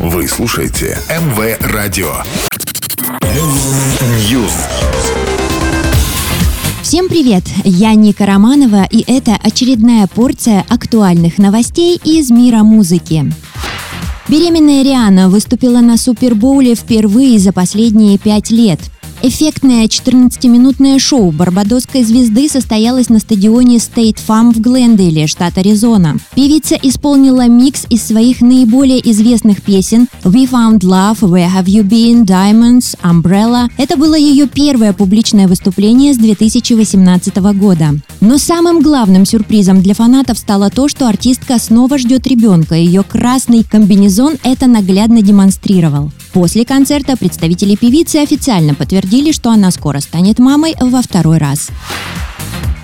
Вы слушаете МВ Радио. News. Всем привет! Я Ника Романова, и это очередная порция актуальных новостей из мира музыки. Беременная Риана выступила на Супербоуле впервые за последние пять лет – Эффектное 14-минутное шоу барбадосской звезды состоялось на стадионе State Farm в Глендейле, штат Аризона. Певица исполнила микс из своих наиболее известных песен «We Found Love», «Where Have You Been», «Diamonds», «Umbrella». Это было ее первое публичное выступление с 2018 года. Но самым главным сюрпризом для фанатов стало то, что артистка снова ждет ребенка. Ее красный комбинезон это наглядно демонстрировал. После концерта представители певицы официально подтвердили, что она скоро станет мамой во второй раз.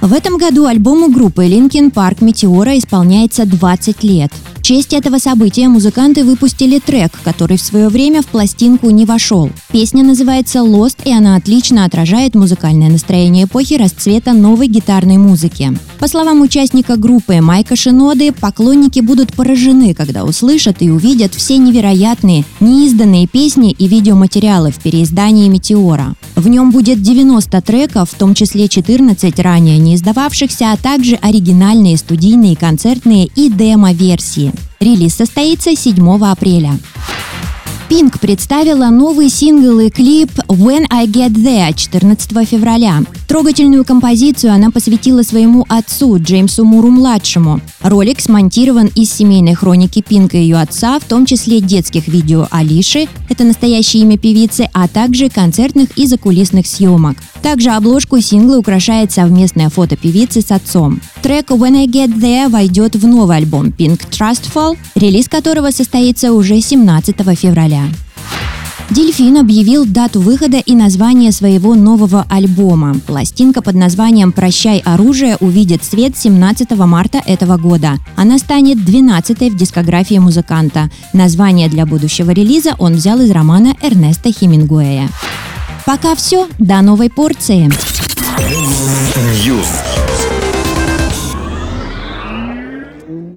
В этом году альбому группы Linkin Park «Метеора» исполняется 20 лет честь этого события музыканты выпустили трек, который в свое время в пластинку не вошел. Песня называется «Lost», и она отлично отражает музыкальное настроение эпохи расцвета новой гитарной музыки. По словам участника группы Майка Шиноды, поклонники будут поражены, когда услышат и увидят все невероятные, неизданные песни и видеоматериалы в переиздании «Метеора». В нем будет 90 треков, в том числе 14 ранее не издававшихся, а также оригинальные студийные, концертные и демо-версии. Релиз состоится 7 апреля. Пинк представила новый сингл и клип «When I Get There» 14 февраля. Трогательную композицию она посвятила своему отцу Джеймсу Муру-младшему. Ролик смонтирован из семейной хроники Пинка и ее отца, в том числе детских видео Алиши, это настоящее имя певицы, а также концертных и закулисных съемок. Также обложку сингла украшает совместное фото певицы с отцом. Трек «When I Get There» войдет в новый альбом Pink Trustful, релиз которого состоится уже 17 февраля. Дельфин объявил дату выхода и название своего нового альбома. Пластинка под названием «Прощай, оружие» увидит свет 17 марта этого года. Она станет 12-й в дискографии музыканта. Название для будущего релиза он взял из романа Эрнеста Хемингуэя. Пока все, до новой порции.